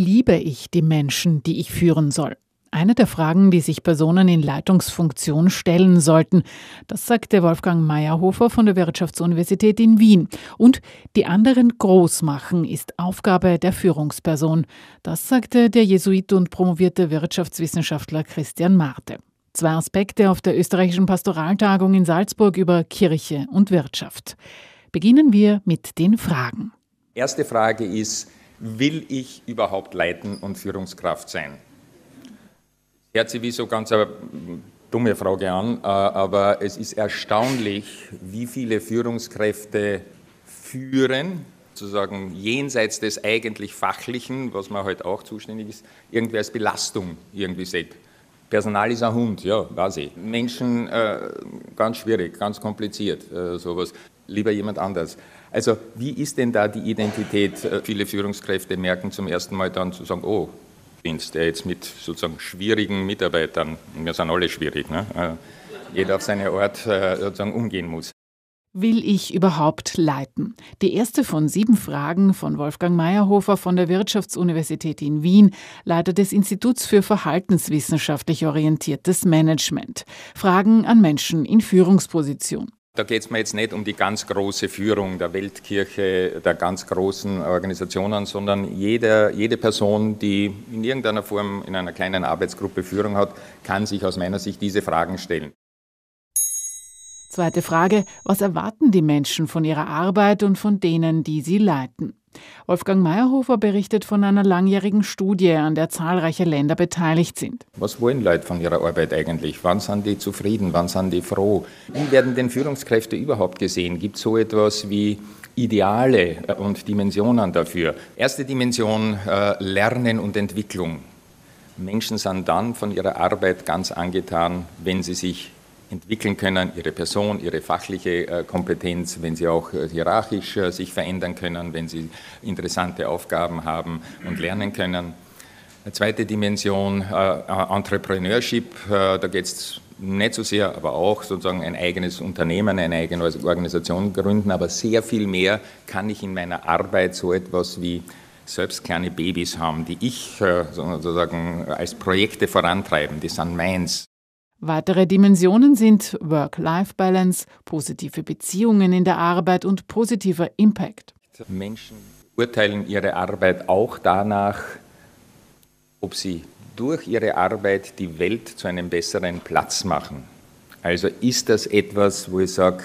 Liebe ich die Menschen, die ich führen soll? Eine der Fragen, die sich Personen in Leitungsfunktion stellen sollten. Das sagte Wolfgang Meyerhofer von der Wirtschaftsuniversität in Wien. Und die anderen groß machen ist Aufgabe der Führungsperson. Das sagte der Jesuit und promovierte Wirtschaftswissenschaftler Christian Marte. Zwei Aspekte auf der österreichischen Pastoraltagung in Salzburg über Kirche und Wirtschaft. Beginnen wir mit den Fragen. Erste Frage ist, will ich überhaupt leiten und Führungskraft sein? Hört sich wie so ganz eine dumme Frage an, äh, aber es ist erstaunlich, wie viele Führungskräfte führen, sozusagen jenseits des eigentlich Fachlichen, was man halt auch zuständig ist, irgendwie als Belastung irgendwie sieht. Personal ist ein Hund, ja, weiß ich. Menschen, äh, ganz schwierig, ganz kompliziert, äh, sowas. Lieber jemand anders. Also, wie ist denn da die Identität? Äh, viele Führungskräfte merken zum ersten Mal dann zu sagen, oh, bin's, der jetzt mit sozusagen schwierigen Mitarbeitern, wir sind alle schwierig, ne? Jeder auf seine Art äh, sozusagen umgehen muss. Will ich überhaupt leiten? Die erste von sieben Fragen von Wolfgang Meyerhofer von der Wirtschaftsuniversität in Wien, Leiter des Instituts für verhaltenswissenschaftlich orientiertes Management. Fragen an Menschen in Führungsposition. Da geht es mir jetzt nicht um die ganz große Führung der Weltkirche, der ganz großen Organisationen, sondern jede, jede Person, die in irgendeiner Form in einer kleinen Arbeitsgruppe Führung hat, kann sich aus meiner Sicht diese Fragen stellen. Zweite Frage, was erwarten die Menschen von ihrer Arbeit und von denen, die sie leiten? Wolfgang Meyerhofer berichtet von einer langjährigen Studie, an der zahlreiche Länder beteiligt sind. Was wollen Leute von ihrer Arbeit eigentlich? Wann sind die zufrieden? Wann sind die froh? Wie werden denn Führungskräfte überhaupt gesehen? Gibt es so etwas wie Ideale und Dimensionen dafür? Erste Dimension, äh, Lernen und Entwicklung. Menschen sind dann von ihrer Arbeit ganz angetan, wenn sie sich entwickeln können, ihre Person, ihre fachliche äh, Kompetenz, wenn sie auch äh, hierarchisch äh, sich verändern können, wenn sie interessante Aufgaben haben und lernen können. Eine zweite Dimension, Entrepreneurship, da geht es nicht so sehr, aber auch sozusagen ein eigenes Unternehmen, eine eigene Organisation gründen, aber sehr viel mehr kann ich in meiner Arbeit so etwas wie selbst kleine Babys haben, die ich sozusagen als Projekte vorantreiben, die sind meins. Weitere Dimensionen sind Work-Life-Balance, positive Beziehungen in der Arbeit und positiver Impact. Menschen urteilen ihre Arbeit auch danach, ob sie durch ihre Arbeit die Welt zu einem besseren Platz machen. Also ist das etwas, wo ich sage,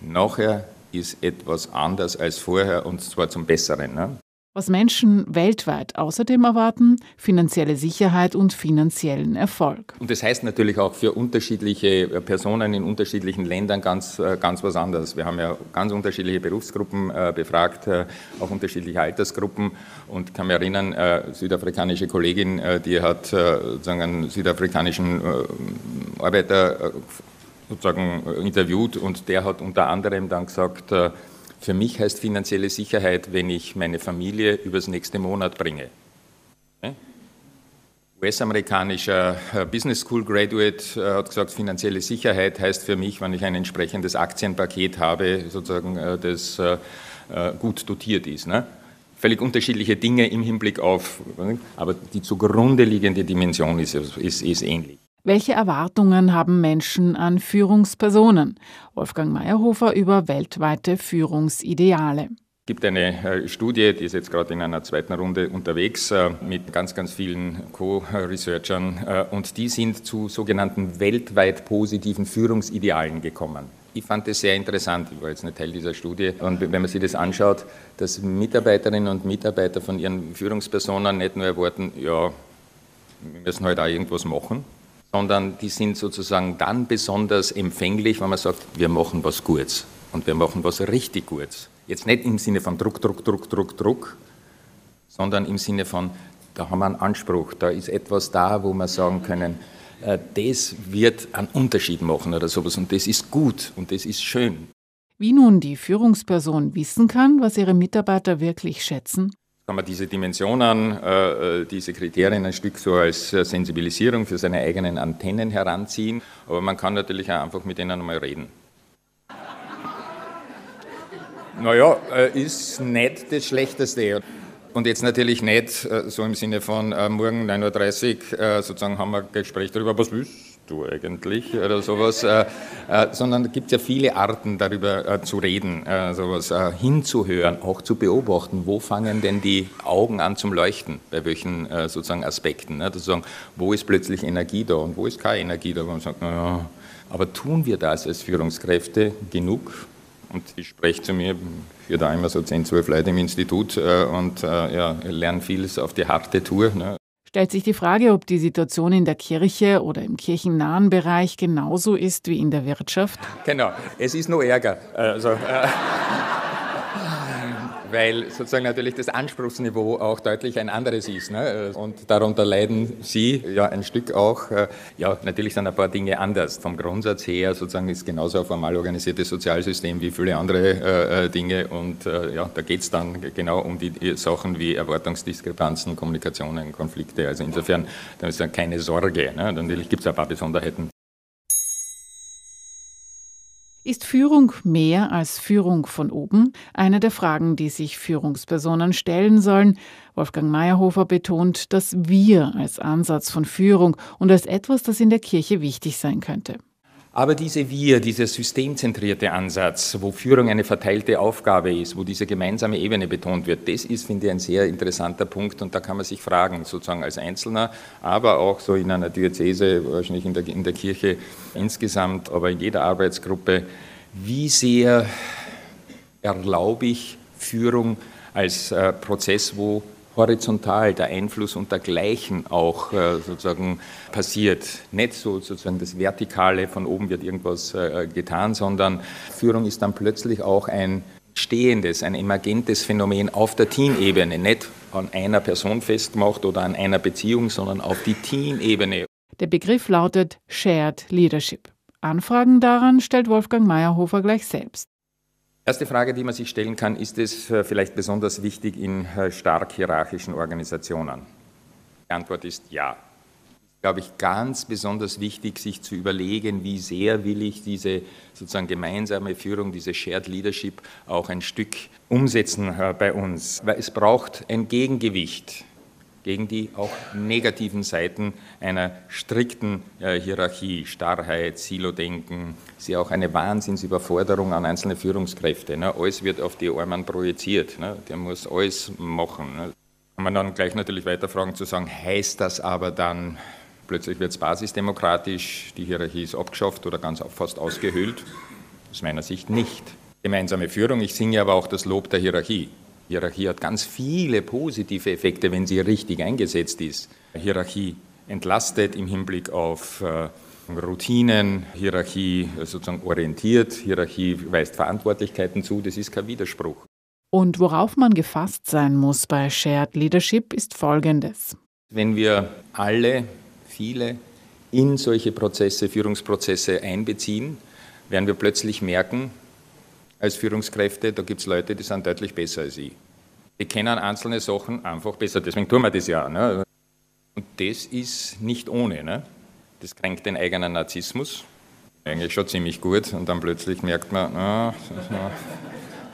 nachher ist etwas anders als vorher und zwar zum Besseren. Ne? Was Menschen weltweit außerdem erwarten, finanzielle Sicherheit und finanziellen Erfolg. Und das heißt natürlich auch für unterschiedliche äh, Personen in unterschiedlichen Ländern ganz, äh, ganz was anderes. Wir haben ja ganz unterschiedliche Berufsgruppen äh, befragt, auch unterschiedliche Altersgruppen. Und ich kann mich erinnern, eine südafrikanische Kollegin, die hat sozusagen einen südafrikanischen Arbeiter sozusagen interviewt und der hat unter anderem dann gesagt, für mich heißt finanzielle Sicherheit, wenn ich meine Familie übers nächste Monat bringe. US-amerikanischer äh, Business School Graduate äh, hat gesagt, finanzielle Sicherheit heißt für mich, wenn ich ein entsprechendes Aktienpaket habe, sozusagen, äh, das gut dotiert ist. Ne? Völlig unterschiedliche Dinge im Hinblick auf, aber die zugrunde liegende Dimension ist, ist, ist ähnlich. Welche Erwartungen haben Menschen an Führungspersonen? Wolfgang Meyerhofer über weltweite Führungsideale. Es gibt eine äh, Studie, die ist jetzt gerade in einer zweiten Runde unterwegs, äh, mit ganz, ganz vielen Co-Researchern äh, und die sind zu sogenannten weltweit positiven Führungsidealen gekommen. Ich fand das sehr interessant, ich war jetzt nicht Teil dieser Studie. Und wenn man sich das anschaut, dass Mitarbeiterinnen und Mitarbeiter von ihren Führungspersonen nicht nur erwarten, ja, wir müssen halt auch irgendwas machen, sondern die sind sozusagen dann besonders empfänglich, wenn man sagt, wir machen was Gutes und wir machen was richtig Gutes. Jetzt nicht im Sinne von Druck, Druck, Druck, Druck, Druck, sondern im Sinne von, da haben wir einen Anspruch, da ist etwas da, wo wir sagen können, äh, das wird einen Unterschied machen oder sowas und das ist gut und das ist schön. Wie nun die Führungsperson wissen kann, was ihre Mitarbeiter wirklich schätzen? Kann man diese Dimensionen, äh, äh, diese Kriterien ein Stück so als äh, Sensibilisierung für seine eigenen Antennen heranziehen, aber man kann natürlich auch einfach mit denen einmal reden. Naja, ist nicht das Schlechteste. Und jetzt natürlich nicht so im Sinne von morgen 9.30 Uhr sozusagen haben wir ein Gespräch darüber, was willst du eigentlich oder sowas, äh, äh, sondern es gibt ja viele Arten darüber äh, zu reden, sowas hinzuhören, auch zu beobachten, wo fangen denn die Augen an zum Leuchten, bei welchen sozusagen Aspekten, ne? sagen, wo ist plötzlich Energie da und wo ist keine Energie da, wo man sagt, naja, aber tun wir das als Führungskräfte genug? Und ich spreche zu mir, für da immer so 10, 12 Leute im Institut äh, und äh, ja, lerne vieles auf die harte Tour. Ne? Stellt sich die Frage, ob die Situation in der Kirche oder im kirchennahen Bereich genauso ist wie in der Wirtschaft? Genau, es ist nur Ärger. Also, äh, weil sozusagen natürlich das Anspruchsniveau auch deutlich ein anderes ist. Ne? Und darunter leiden Sie ja ein Stück auch. Äh, ja, natürlich sind ein paar Dinge anders. Vom Grundsatz her sozusagen ist genauso ein formal organisiertes Sozialsystem wie viele andere äh, äh Dinge. Und äh, ja, da geht es dann genau um die Sachen wie Erwartungsdiskrepanzen, Kommunikationen, Konflikte. Also insofern, da ist dann keine Sorge. Ne? Natürlich gibt es ein paar Besonderheiten. Ist Führung mehr als Führung von oben? Eine der Fragen, die sich Führungspersonen stellen sollen. Wolfgang Meyerhofer betont das Wir als Ansatz von Führung und als etwas, das in der Kirche wichtig sein könnte. Aber diese Wir, dieser systemzentrierte Ansatz, wo Führung eine verteilte Aufgabe ist, wo diese gemeinsame Ebene betont wird, das ist, finde ich, ein sehr interessanter Punkt und da kann man sich fragen, sozusagen als Einzelner, aber auch so in einer Diözese, wahrscheinlich in der, in der Kirche insgesamt, aber in jeder Arbeitsgruppe, wie sehr erlaube ich Führung als äh, Prozess, wo horizontal der Einfluss und dergleichen auch äh, sozusagen passiert. Nicht so sozusagen das Vertikale, von oben wird irgendwas äh, getan, sondern Führung ist dann plötzlich auch ein stehendes, ein emergentes Phänomen auf der Teamebene, nicht an einer Person festgemacht oder an einer Beziehung, sondern auf die Teamebene. Der Begriff lautet Shared Leadership. Anfragen daran stellt Wolfgang Meyerhofer gleich selbst. Erste Frage, die man sich stellen kann, ist es äh, vielleicht besonders wichtig in äh, stark hierarchischen Organisationen? Die Antwort ist ja. Glaube ich, ganz besonders wichtig, sich zu überlegen, wie sehr will ich diese sozusagen gemeinsame Führung, diese Shared Leadership auch ein Stück umsetzen äh, bei uns. Weil es braucht ein Gegengewicht gegen die auch negativen Seiten einer strikten äh, Hierarchie, Starrheit, Silo-Denken, ist auch eine Wahnsinnsüberforderung an einzelne Führungskräfte. Ne? Alles wird auf die Armen projiziert, ne? der muss alles machen. Ne? Kann man dann gleich natürlich weiterfragen zu sagen, heißt das aber dann, plötzlich wird es basisdemokratisch, die Hierarchie ist abgeschafft oder ganz fast ausgehöhlt? Aus meiner Sicht nicht. Gemeinsame Führung, ich singe aber auch das Lob der Hierarchie. Hierarchie hat ganz viele positive Effekte, wenn sie richtig eingesetzt ist. Hierarchie entlastet im Hinblick auf äh, Routinen, Hierarchie sozusagen orientiert, Hierarchie weist Verantwortlichkeiten zu, das ist kein Widerspruch. Und worauf man gefasst sein muss bei Shared Leadership ist Folgendes. Wenn wir alle, viele in solche Prozesse, Führungsprozesse einbeziehen, werden wir plötzlich merken, als Führungskräfte, da gibt es Leute, die sind deutlich besser als ich. Die kennen einzelne Sachen einfach besser, deswegen tun wir das ja. Ne? Und das ist nicht ohne. Ne? Das kränkt den eigenen Narzissmus, eigentlich schon ziemlich gut, und dann plötzlich merkt man, ah,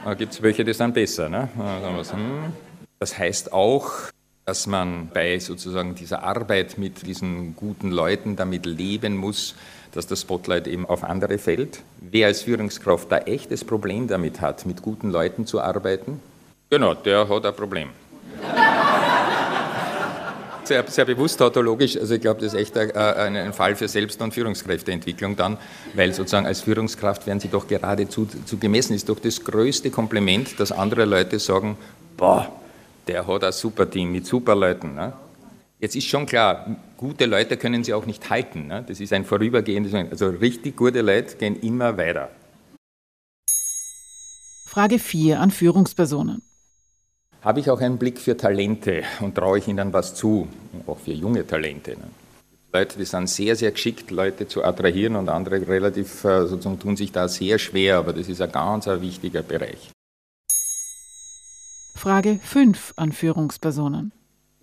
da gibt es welche, die sind besser. Ne? Hm. Das heißt auch, dass man bei sozusagen dieser Arbeit mit diesen guten Leuten damit leben muss, dass das Spotlight eben auf andere fällt. Wer als Führungskraft da echtes Problem damit hat, mit guten Leuten zu arbeiten, genau, der hat ein Problem. sehr, sehr bewusst tautologisch, also ich glaube, das ist echt ein, ein, Fall für Selbst- und Führungskräfteentwicklung dann, weil sozusagen als Führungskraft werden sie doch geradezu zu gemessen. Ist doch das größte Kompliment, dass andere Leute sagen, boah, der hat ein super Team mit super Leuten. Ne? Jetzt ist schon klar, gute Leute können sie auch nicht halten. Ne? Das ist ein vorübergehendes, also richtig gute Leute gehen immer weiter. Frage 4 an Führungspersonen. Habe ich auch einen Blick für Talente und traue ich ihnen was zu, auch für junge Talente. Ne? Leute, die sind sehr, sehr geschickt, Leute zu attrahieren und andere relativ, äh, sozusagen tun sich da sehr schwer, aber das ist ein ganz ein wichtiger Bereich. Frage 5 an Führungspersonen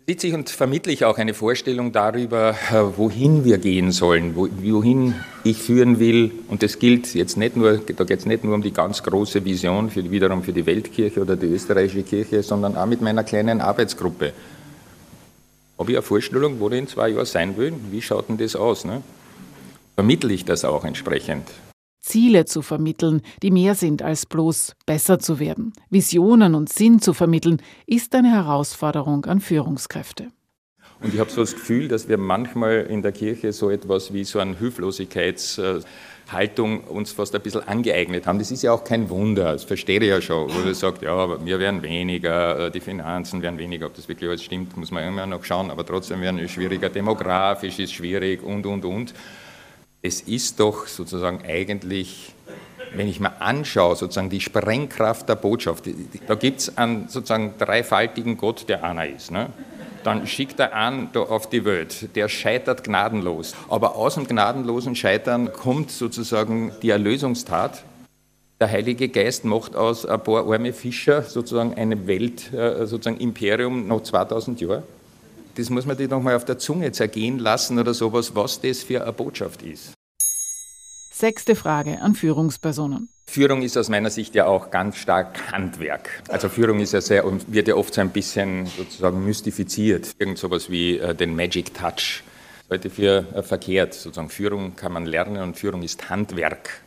sitze ich und vermittle ich auch eine Vorstellung darüber, äh, wohin wir gehen sollen, wohin ich führen will. Und das gilt jetzt nicht nur, da geht es nicht nur um die ganz große Vision für, wiederum für die Weltkirche oder die österreichische Kirche, sondern auch mit meiner kleinen Arbeitsgruppe. Habe ich eine Vorstellung, wo ich in zwei Jahren sein will? Wie schaut denn das aus? Ne? Vermittle ich das auch entsprechend? Ziele zu vermitteln, die mehr sind als bloß besser zu werden. Visionen und Sinn zu vermitteln, ist eine Herausforderung an Führungskräfte. Und ich habe so das Gefühl, dass wir manchmal in der Kirche so etwas wie so eine Hilflosigkeitshaltung uns fast ein bisschen angeeignet haben. Das ist ja auch kein Wunder, das verstehe ich ja schon, wo man sagt, ja, wir werden weniger, die Finanzen werden weniger, ob das wirklich alles stimmt, muss man immer noch schauen, aber trotzdem werden es schwieriger, demografisch ist schwierig und, und, und. Es ist doch sozusagen eigentlich wenn ich mir anschaue, sozusagen die Sprengkraft der Botschaft, da gibt es einen sozusagen dreifaltigen Gott, der einer ist. Ne? dann schickt er an auf die Welt. Der scheitert gnadenlos. Aber aus dem gnadenlosen Scheitern kommt sozusagen die Erlösungstat. Der Heilige Geist macht aus ein paar arme Fischer sozusagen eine Welt, äh, sozusagen Imperium noch 2000 Jahre. Das muss man sich noch mal auf der Zunge zergehen lassen oder sowas, was das für eine Botschaft ist. Sechste Frage an Führungspersonen. Führung ist aus meiner Sicht ja auch ganz stark Handwerk. Also Führung ist ja sehr und wird ja oft so ein bisschen sozusagen mystifiziert. Irgend sowas wie äh, den Magic Touch. Heute für äh, verkehrt. Sozusagen Führung kann man lernen und Führung ist Handwerk.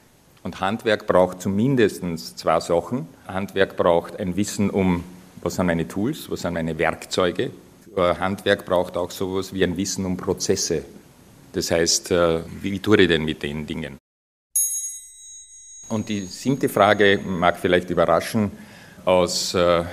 Und Handwerk braucht zumindest zwei Sachen. Handwerk braucht ein Wissen um, was sind meine Tools, was sind meine Werkzeuge. Äh, Handwerk braucht auch sowas wie ein Wissen um Prozesse. Das heißt, äh, wie tue ich denn mit den Dingen? Und die siebte Frage mag vielleicht überraschen. Aus äh,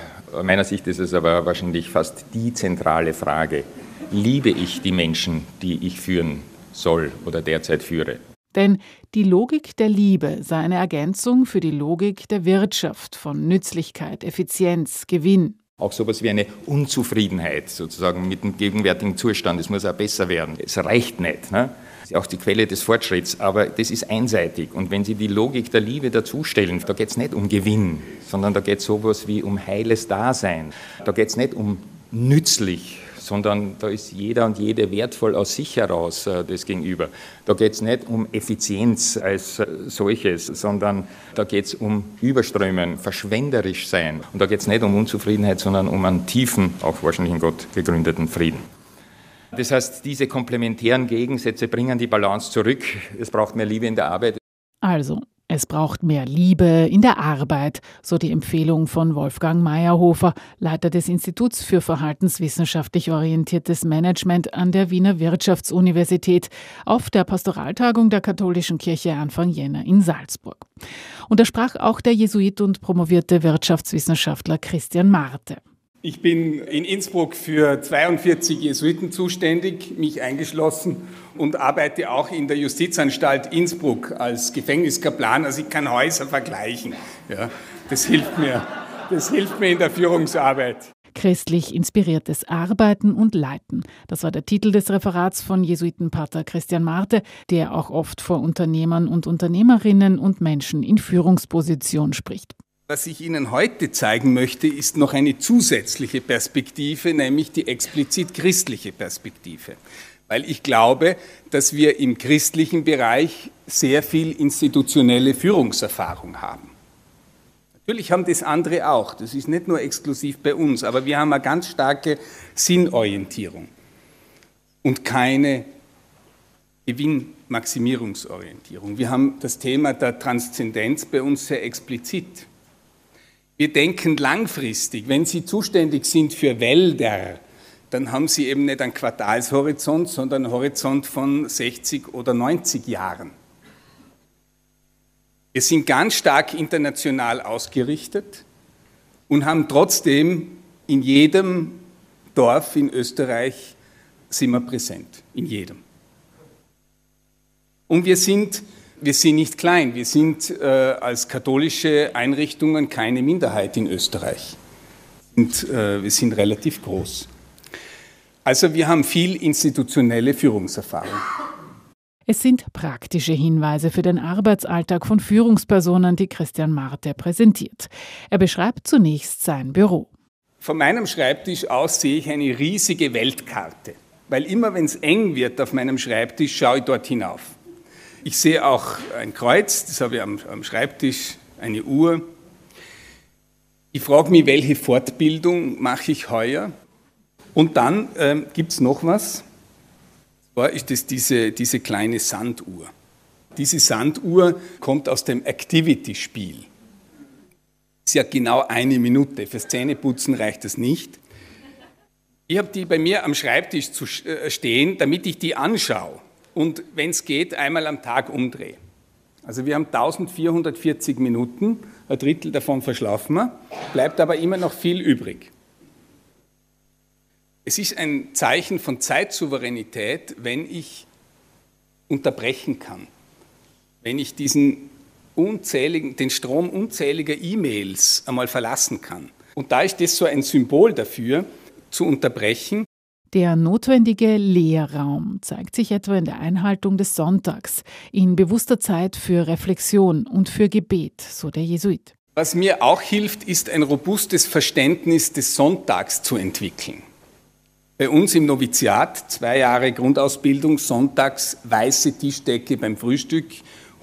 meiner Sicht ist es aber wahrscheinlich fast die zentrale Frage. Liebe ich die Menschen, die ich führen soll oder derzeit führe? Denn die Logik der Liebe sei eine Ergänzung für die Logik der Wirtschaft von Nützlichkeit, Effizienz, Gewinn. Auch sowas wie eine Unzufriedenheit sozusagen mit dem gegenwärtigen Zustand. Es muss auch besser werden. Es reicht nicht. Ne? ist auch die Quelle des Fortschritts, aber das ist einseitig. Und wenn Sie die Logik der Liebe dazustellen, da geht es nicht um Gewinn, sondern da geht es sowas wie um heiles Dasein. Da geht es nicht um nützlich, sondern da ist jeder und jede wertvoll aus sich heraus äh, das Gegenüber. Da geht es nicht um Effizienz als äh, solches, sondern da geht es um Überströmen, verschwenderisch sein. Und da geht es nicht um Unzufriedenheit, sondern um einen tiefen, auch wahrscheinlich in Gott gegründeten Frieden. Das heißt, diese komplementären Gegensätze bringen die Balance zurück. Es braucht mehr Liebe in der Arbeit. Also, es braucht mehr Liebe in der Arbeit, so die Empfehlung von Wolfgang Meyerhofer, Leiter des Instituts für verhaltenswissenschaftlich orientiertes Management an der Wiener Wirtschaftsuniversität auf der Pastoraltagung der Katholischen Kirche Anfang Jänner in Salzburg. Und da sprach auch der Jesuit und promovierte Wirtschaftswissenschaftler Christian Marte. Ich bin in Innsbruck für 42 Jesuiten zuständig, mich eingeschlossen und arbeite auch in der Justizanstalt Innsbruck als Gefängniskaplan. Also ich kann Häuser vergleichen. Ja, das hilft mir. Das hilft mir in der Führungsarbeit. Christlich inspiriertes Arbeiten und Leiten. Das war der Titel des Referats von Jesuitenpater Christian Marte, der auch oft vor Unternehmern und Unternehmerinnen und Menschen in Führungsposition spricht. Was ich Ihnen heute zeigen möchte, ist noch eine zusätzliche Perspektive, nämlich die explizit christliche Perspektive. Weil ich glaube, dass wir im christlichen Bereich sehr viel institutionelle Führungserfahrung haben. Natürlich haben das andere auch, das ist nicht nur exklusiv bei uns, aber wir haben eine ganz starke Sinnorientierung und keine Gewinnmaximierungsorientierung. Wir haben das Thema der Transzendenz bei uns sehr explizit. Wir denken langfristig. Wenn Sie zuständig sind für Wälder, dann haben Sie eben nicht einen Quartalshorizont, sondern einen Horizont von 60 oder 90 Jahren. Wir sind ganz stark international ausgerichtet und haben trotzdem in jedem Dorf in Österreich sind wir präsent, in jedem. Und wir sind wir sind nicht klein, wir sind äh, als katholische Einrichtungen keine Minderheit in Österreich. Und, äh, wir sind relativ groß. Also wir haben viel institutionelle Führungserfahrung. Es sind praktische Hinweise für den Arbeitsalltag von Führungspersonen, die Christian Marte präsentiert. Er beschreibt zunächst sein Büro. Von meinem Schreibtisch aus sehe ich eine riesige Weltkarte, weil immer wenn es eng wird auf meinem Schreibtisch, schaue ich dort hinauf. Ich sehe auch ein Kreuz, das habe ich am, am Schreibtisch, eine Uhr. Ich frage mich, welche Fortbildung mache ich heuer? Und dann ähm, gibt es noch was. Zwar ist das diese, diese kleine Sanduhr. Diese Sanduhr kommt aus dem Activity-Spiel. Ist ja genau eine Minute. Fürs Zähneputzen reicht das nicht. Ich habe die bei mir am Schreibtisch zu äh, stehen, damit ich die anschaue und wenn es geht, einmal am Tag umdrehe. Also wir haben 1440 Minuten, ein Drittel davon verschlafen wir, bleibt aber immer noch viel übrig. Es ist ein Zeichen von Zeitsouveränität, wenn ich unterbrechen kann, wenn ich diesen unzähligen, den Strom unzähliger E-Mails einmal verlassen kann. Und da ist das so ein Symbol dafür, zu unterbrechen der notwendige Lehrraum zeigt sich etwa in der Einhaltung des Sonntags, in bewusster Zeit für Reflexion und für Gebet, so der Jesuit. Was mir auch hilft, ist ein robustes Verständnis des Sonntags zu entwickeln. Bei uns im Noviziat, zwei Jahre Grundausbildung, sonntags weiße Tischdecke beim Frühstück,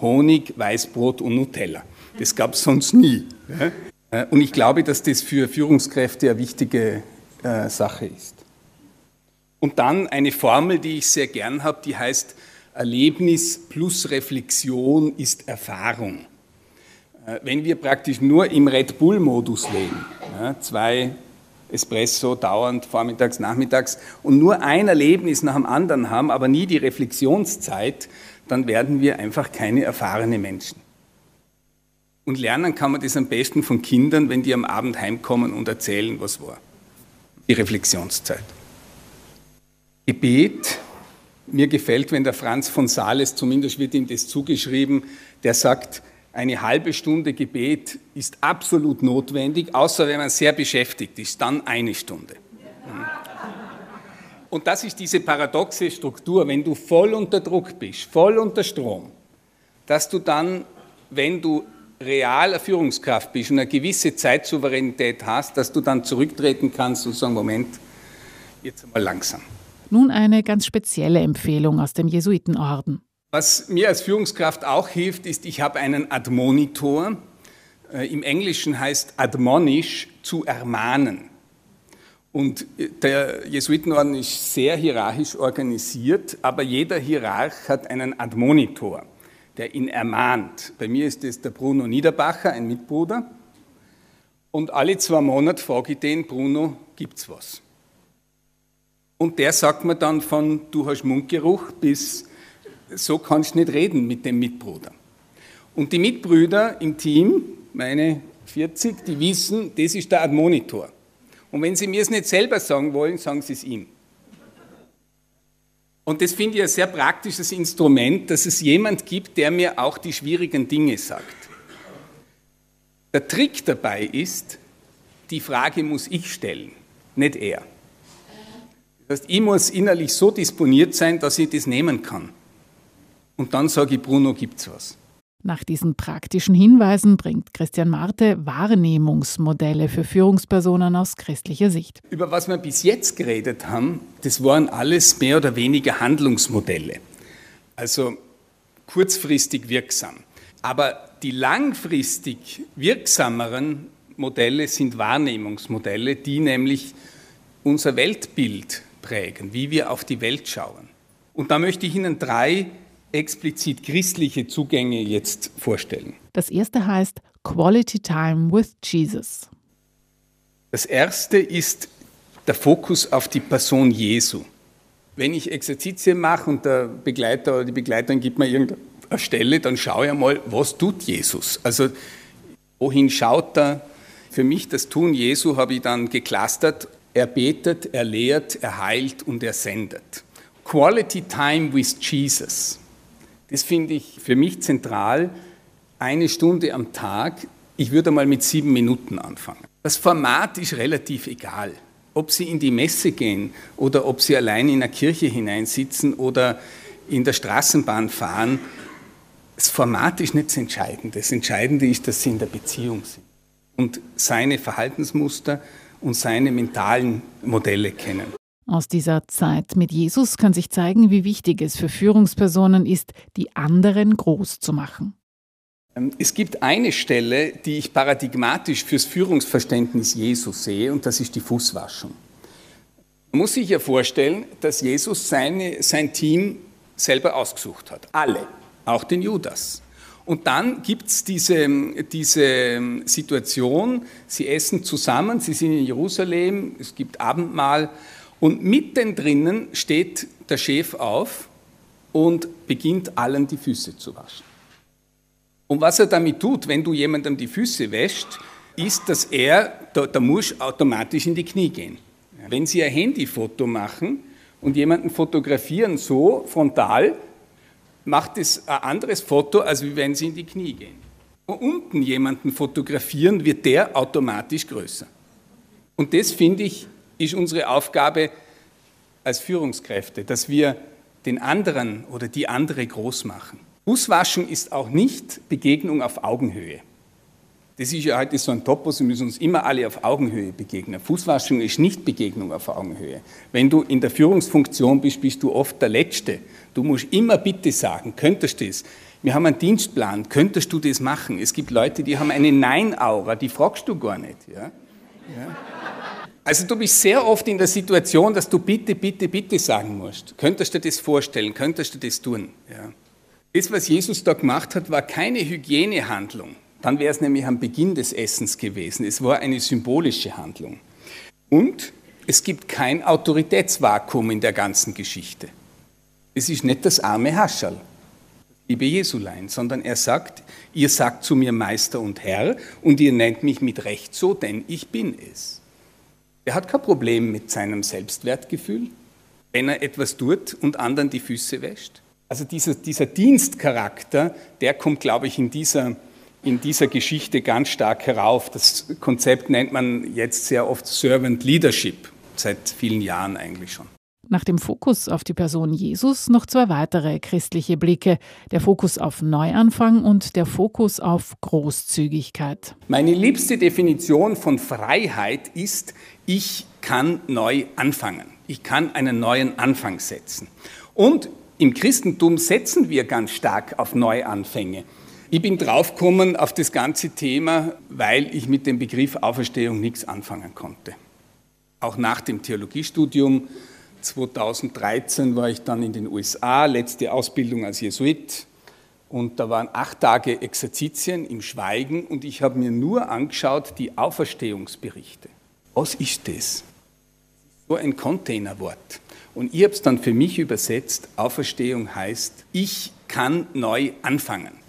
Honig, Weißbrot und Nutella. Das gab es sonst nie. Und ich glaube, dass das für Führungskräfte eine wichtige äh, Sache ist. Und dann eine Formel, die ich sehr gern habe, die heißt Erlebnis plus Reflexion ist Erfahrung. Äh, wenn wir praktisch nur im Red Bull-Modus leben, zwei Espresso dauernd vormittags, nachmittags und nur ein Erlebnis nach dem anderen haben, aber nie die Reflexionszeit, dann werden wir einfach keine erfahrenen Menschen. Und lernen kann man das am besten von Kindern, wenn die am Abend heimkommen und erzählen, was war. Die Reflexionszeit. Gebet. Mir gefällt, wenn der Franz von Sales, zumindest wird ihm das zugeschrieben, der sagt, eine halbe Stunde Gebet ist absolut notwendig, außer wenn man sehr beschäftigt ist, dann eine Stunde. Und das ist diese paradoxe Struktur, wenn du voll unter Druck bist, voll unter Strom, dass du dann, wenn du realer Führungskraft bist und eine gewisse Zeitsouveränität hast, dass du dann zurücktreten kannst und sagen, Moment, jetzt mal langsam. Nun eine ganz spezielle Empfehlung aus dem Jesuitenorden. Was mir als Führungskraft auch hilft, ist, ich habe einen Admonitor. Äh, Im Englischen heißt admonish zu ermahnen. Und äh, der Jesuitenorden ist sehr hierarchisch organisiert, aber jeder Hierarch hat einen Admonitor, der ihn ermahnt. Bei mir ist es der Bruno Niederbacher, ein Mitbruder. Und alle zwei Monate frage ich den, Bruno, gibt's was? Und der sagt mir dann von, du hast Mundgeruch, bis, so kannst du nicht reden mit dem Mitbruder. Und die Mitbrüder im Team, meine 40, die wissen, das ist der Admonitor. Und wenn sie mir es nicht selber sagen wollen, sagen sie es ihm. Und das finde ich ein sehr praktisches Instrument, dass es jemand gibt, der mir auch die schwierigen Dinge sagt. Der Trick dabei ist, die Frage muss ich stellen, nicht er. Das heißt, ich muss innerlich so disponiert sein, dass ich das nehmen kann. Und dann sage ich, Bruno, gibt's was. Nach diesen praktischen Hinweisen bringt Christian Marte Wahrnehmungsmodelle für Führungspersonen aus christlicher Sicht. Über was wir bis jetzt geredet haben, das waren alles mehr oder weniger Handlungsmodelle. Also kurzfristig wirksam. Aber die langfristig wirksameren Modelle sind Wahrnehmungsmodelle, die nämlich unser Weltbild prägen, wie wir auf die Welt schauen. Und da möchte ich Ihnen drei explizit christliche Zugänge jetzt vorstellen. Das erste heißt Quality Time with Jesus. Das erste ist der Fokus auf die Person Jesu. Wenn ich Exerzitien mache und der Begleiter oder die Begleiterin gibt mir irgendeine Stelle, dann schaue ich einmal, was tut Jesus? Also wohin schaut er? Für mich das Tun Jesu habe ich dann geklustert er betet, er lehrt, er heilt und er sendet. Quality Time with Jesus. Das finde ich für mich zentral. Eine Stunde am Tag. Ich würde mal mit sieben Minuten anfangen. Das Format ist relativ egal. Ob Sie in die Messe gehen oder ob Sie allein in eine Kirche hineinsitzen oder in der Straßenbahn fahren, das Format ist nicht das Entscheidende. Das Entscheidende ist, dass Sie in der Beziehung sind und seine Verhaltensmuster und seine mentalen Modelle kennen. Aus dieser Zeit mit Jesus kann sich zeigen, wie wichtig es für Führungspersonen ist, die anderen groß zu machen. Ähm, es gibt eine Stelle, die ich paradigmatisch fürs Führungsverständnis Jesus sehe, und das ist die Fußwaschung. Man muss sich ja vorstellen, dass Jesus seine, sein Team selber ausgesucht hat. Alle, auch den Judas. Und dann gibt es diese, diese Situation, sie essen zusammen, sie sind in Jerusalem, es gibt Abendmahl und mittendrin steht der Chef auf und beginnt allen die Füße zu waschen. Und was er damit tut, wenn du jemandem die Füße wäscht, ist, dass er, da, da muss automatisch in die Knie gehen. Wenn Sie ein Handyfoto machen und jemanden fotografieren so frontal, macht es ein anderes Foto, als wenn Sie in die Knie gehen. Und unten jemanden fotografieren, wird der automatisch größer. Und das, finde ich, ist unsere Aufgabe als Führungskräfte, dass wir den anderen oder die andere groß machen. Fußwaschen ist auch nicht Begegnung auf Augenhöhe. Das ist ja heute so ein Topos, wir müssen uns immer alle auf Augenhöhe begegnen. Fußwaschung ist nicht Begegnung auf Augenhöhe. Wenn du in der Führungsfunktion bist, bist du oft der Letzte. Du musst immer bitte sagen, könntest du das? Wir haben einen Dienstplan, könntest du das machen? Es gibt Leute, die haben eine Nein-Aura, die fragst du gar nicht. Ja? Ja. Also du bist sehr oft in der Situation, dass du bitte, bitte, bitte sagen musst. Könntest du das vorstellen? Könntest du das tun? Ja. Das, was Jesus da gemacht hat, war keine Hygienehandlung. Dann wäre es nämlich am Beginn des Essens gewesen. Es war eine symbolische Handlung. Und es gibt kein Autoritätsvakuum in der ganzen Geschichte. Es ist nicht das arme Hascherl, liebe Jesulein, sondern er sagt, ihr sagt zu mir Meister und Herr und ihr nennt mich mit Recht so, denn ich bin es. Er hat kein Problem mit seinem Selbstwertgefühl, wenn er etwas tut und anderen die Füße wäscht. Also dieser, dieser Dienstcharakter, der kommt, glaube ich, in dieser, in dieser Geschichte ganz stark herauf. Das Konzept nennt man jetzt sehr oft Servant Leadership, seit vielen Jahren eigentlich schon. Nach dem Fokus auf die Person Jesus noch zwei weitere christliche Blicke. Der Fokus auf Neuanfang und der Fokus auf Großzügigkeit. Meine liebste Definition von Freiheit ist, ich kann neu anfangen. Ich kann einen neuen Anfang setzen. Und im Christentum setzen wir ganz stark auf Neuanfänge. Ich bin draufgekommen auf das ganze Thema, weil ich mit dem Begriff Auferstehung nichts anfangen konnte. Auch nach dem Theologiestudium 2013 war ich dann in den USA, letzte Ausbildung als Jesuit. Und da waren acht Tage Exerzitien im Schweigen und ich habe mir nur angeschaut die Auferstehungsberichte. Was ist das? So ein Containerwort. Und ich habe es dann für mich übersetzt, Auferstehung heißt, ich kann neu anfangen.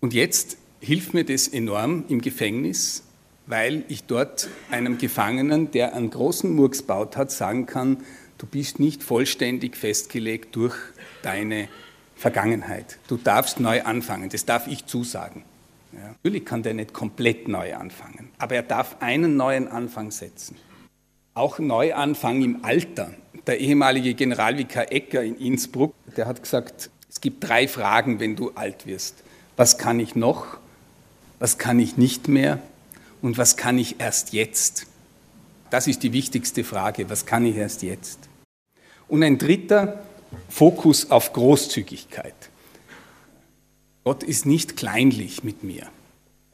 Und jetzt hilft mir das enorm im Gefängnis, weil ich dort einem Gefangenen, der einen großen Murks baut hat, sagen kann, du bist nicht vollständig festgelegt durch deine Vergangenheit. Du darfst neu anfangen, das darf ich zusagen. Ja. Natürlich kann der nicht komplett neu anfangen, aber er darf einen neuen Anfang setzen. Auch Neuanfang im Alter der ehemalige Generalvikar Ecker in Innsbruck, der hat gesagt, es gibt drei Fragen, wenn du alt wirst. Was kann ich noch? Was kann ich nicht mehr? Und was kann ich erst jetzt? Das ist die wichtigste Frage. Was kann ich erst jetzt? Und ein dritter, Fokus auf Großzügigkeit. Gott ist nicht kleinlich mit mir. Er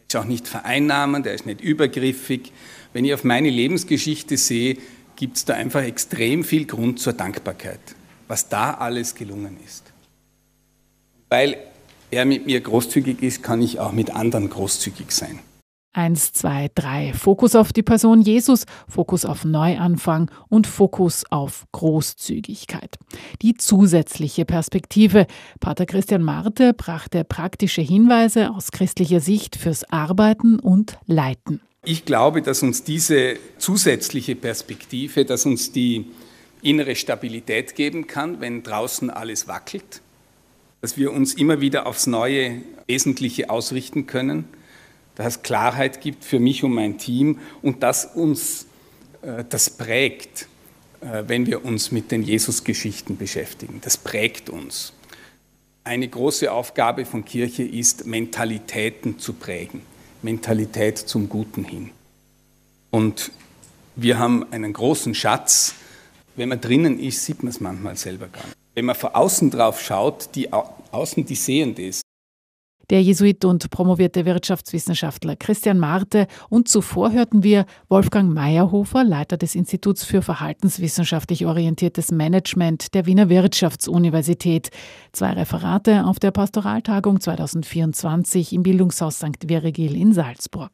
ist auch nicht vereinnahmend, er ist nicht übergriffig. Wenn ich auf meine Lebensgeschichte sehe, gibt es da einfach extrem viel Grund zur Dankbarkeit, was da alles gelungen ist. Weil er mit mir großzügig ist, kann ich auch mit anderen großzügig sein. Eins, zwei, drei. Fokus auf die Person Jesus, Fokus auf Neuanfang und Fokus auf Großzügigkeit. Die zusätzliche Perspektive. Pater Christian Marte brachte praktische Hinweise aus christlicher Sicht fürs Arbeiten und Leiten. Ich glaube, dass uns diese zusätzliche Perspektive, dass uns die innere Stabilität geben kann, wenn draußen alles wackelt, dass wir uns immer wieder aufs neue Wesentliche ausrichten können, dass es Klarheit gibt für mich und mein Team und dass uns äh, das prägt, äh, wenn wir uns mit den Jesus-Geschichten beschäftigen. Das prägt uns. Eine große Aufgabe von Kirche ist, Mentalitäten zu prägen. Mentalität zum Guten hin. Und wir haben einen großen Schatz Wenn man drinnen ist, sieht man es manchmal selber gar nicht. Wenn man von außen drauf schaut, die außen, die sehen das. Der Jesuit und promovierte Wirtschaftswissenschaftler Christian Marte und zuvor hörten wir Wolfgang Meyerhofer, Leiter des Instituts für verhaltenswissenschaftlich orientiertes Management der Wiener Wirtschaftsuniversität. Zwei Referate auf der Pastoraltagung 2024 im Bildungshaus St. Virgil in Salzburg.